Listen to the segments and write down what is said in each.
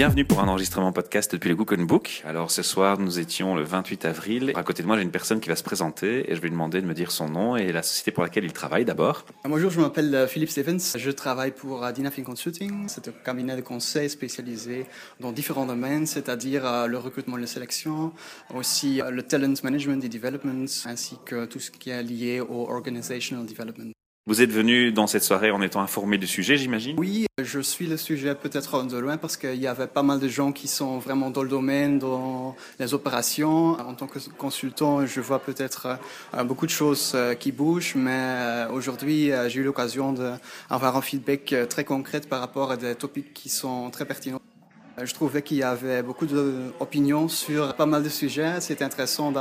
Bienvenue pour un enregistrement podcast depuis le Google Book. Alors ce soir, nous étions le 28 avril. À côté de moi, j'ai une personne qui va se présenter et je vais lui demander de me dire son nom et la société pour laquelle il travaille d'abord. Bonjour, je m'appelle euh, Philippe Stevens. Je travaille pour euh, Dynafin Consulting. C'est un cabinet de conseil spécialisé dans différents domaines, c'est-à-dire euh, le recrutement et la sélection, aussi le talent management et development, ainsi que tout ce qui est lié au organizational development. Vous êtes venu dans cette soirée en étant informé du sujet, j'imagine? Oui, je suis le sujet peut-être de loin parce qu'il y avait pas mal de gens qui sont vraiment dans le domaine, dans les opérations. En tant que consultant, je vois peut-être euh, beaucoup de choses euh, qui bougent, mais euh, aujourd'hui, j'ai eu l'occasion d'avoir un feedback très concret par rapport à des topics qui sont très pertinents. Je trouvais qu'il y avait beaucoup d'opinions sur pas mal de sujets. C'était intéressant de,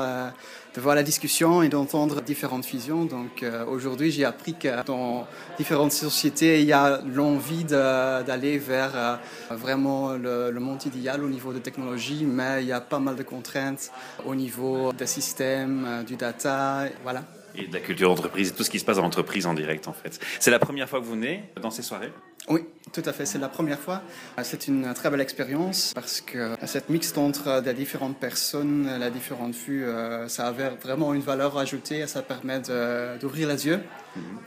voir la discussion et d'entendre différentes visions. Donc euh, aujourd'hui, j'ai appris que dans différentes sociétés, il y a l'envie d'aller vers euh, vraiment le, monde idéal au niveau de technologie, mais il y a pas mal de contraintes au niveau des systèmes, euh, du data. Voilà. Et de la culture d'entreprise tout ce qui se passe dans l'entreprise en direct, en fait. C'est la première fois que vous venez dans ces soirées? Oui, tout à fait. C'est la première fois. C'est une très belle expérience parce que cette mixte entre des différentes personnes, les différentes vues, ça avait vraiment une valeur ajoutée et ça permet d'ouvrir les yeux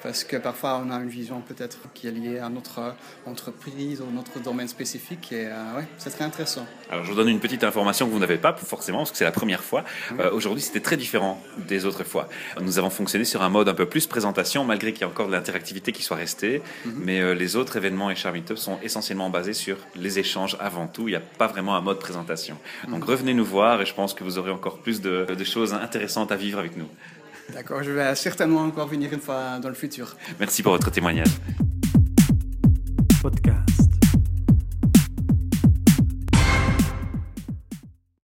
parce que parfois on a une vision peut-être qui est liée à notre entreprise ou notre domaine spécifique et euh, ouais, c'est très intéressant. Alors je vous donne une petite information que vous n'avez pas forcément parce que c'est la première fois. Euh, Aujourd'hui c'était très différent des autres fois. Nous avons fonctionné sur un mode un peu plus présentation malgré qu'il y ait encore de l'interactivité qui soit restée, mm -hmm. mais euh, les autres événements et Char Meetup sont essentiellement basés sur les échanges avant tout. Il n'y a pas vraiment un mode présentation. Donc revenez nous voir et je pense que vous aurez encore plus de, de choses intéressantes à vivre avec nous. D'accord, je vais certainement encore venir une fois dans le futur. Merci pour votre témoignage. Podcast.